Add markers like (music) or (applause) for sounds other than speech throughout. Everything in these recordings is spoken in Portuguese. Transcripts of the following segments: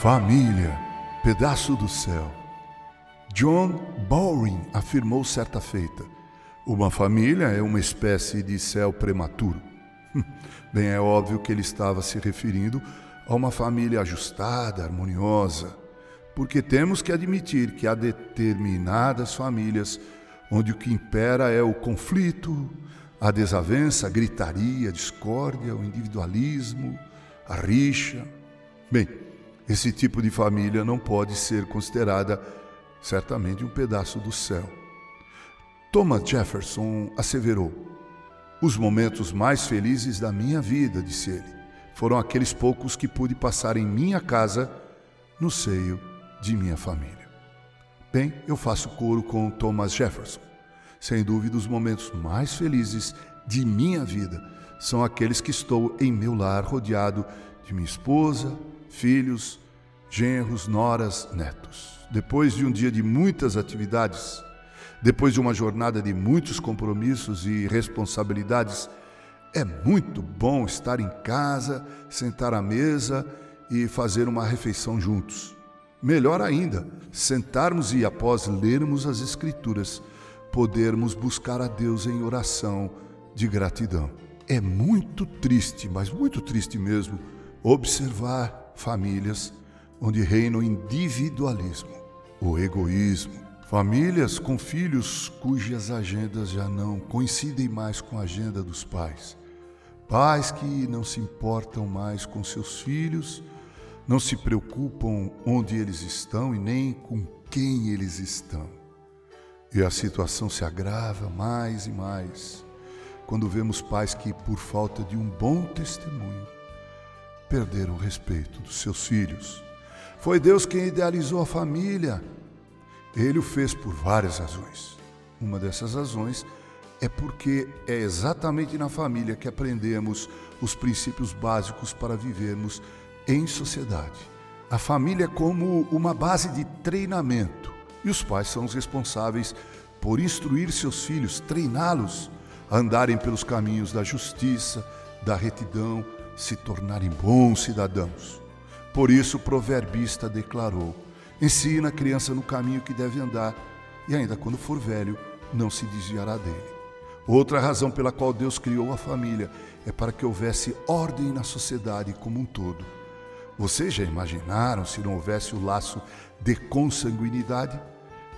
Família, pedaço do céu. John Bowring afirmou certa feita: uma família é uma espécie de céu prematuro. (laughs) Bem, é óbvio que ele estava se referindo a uma família ajustada, harmoniosa, porque temos que admitir que há determinadas famílias onde o que impera é o conflito, a desavença, a gritaria, a discórdia, o individualismo, a rixa. Bem, esse tipo de família não pode ser considerada certamente um pedaço do céu. Thomas Jefferson asseverou: Os momentos mais felizes da minha vida, disse ele, foram aqueles poucos que pude passar em minha casa, no seio de minha família. Bem, eu faço coro com Thomas Jefferson. Sem dúvida, os momentos mais felizes de minha vida são aqueles que estou em meu lar rodeado de minha esposa, filhos, genros, noras, netos. Depois de um dia de muitas atividades, depois de uma jornada de muitos compromissos e responsabilidades, é muito bom estar em casa, sentar à mesa e fazer uma refeição juntos. Melhor ainda, sentarmos e, após lermos as Escrituras, podermos buscar a Deus em oração de gratidão. É muito triste, mas muito triste mesmo, observar famílias onde reina o individualismo, o egoísmo. Famílias com filhos cujas agendas já não coincidem mais com a agenda dos pais. Pais que não se importam mais com seus filhos, não se preocupam onde eles estão e nem com quem eles estão. E a situação se agrava mais e mais quando vemos pais que, por falta de um bom testemunho, perderam o respeito dos seus filhos. Foi Deus quem idealizou a família. Ele o fez por várias razões. Uma dessas razões é porque é exatamente na família que aprendemos os princípios básicos para vivermos em sociedade. A família é como uma base de treinamento e os pais são os responsáveis por instruir seus filhos, treiná-los a andarem pelos caminhos da justiça, da retidão, se tornarem bons cidadãos. Por isso o proverbista declarou: Ensina a criança no caminho que deve andar, e ainda quando for velho, não se desviará dele. Outra razão pela qual Deus criou a família é para que houvesse ordem na sociedade como um todo. Vocês já imaginaram se não houvesse o laço de consanguinidade?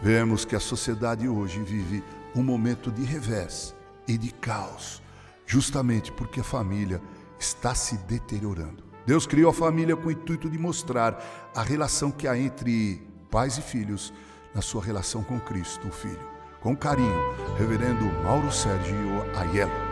Vemos que a sociedade hoje vive um momento de revés e de caos, justamente porque a família está se deteriorando. Deus criou a família com o intuito de mostrar a relação que há entre pais e filhos na sua relação com Cristo, o Filho. Com carinho, Reverendo Mauro Sérgio Aiello.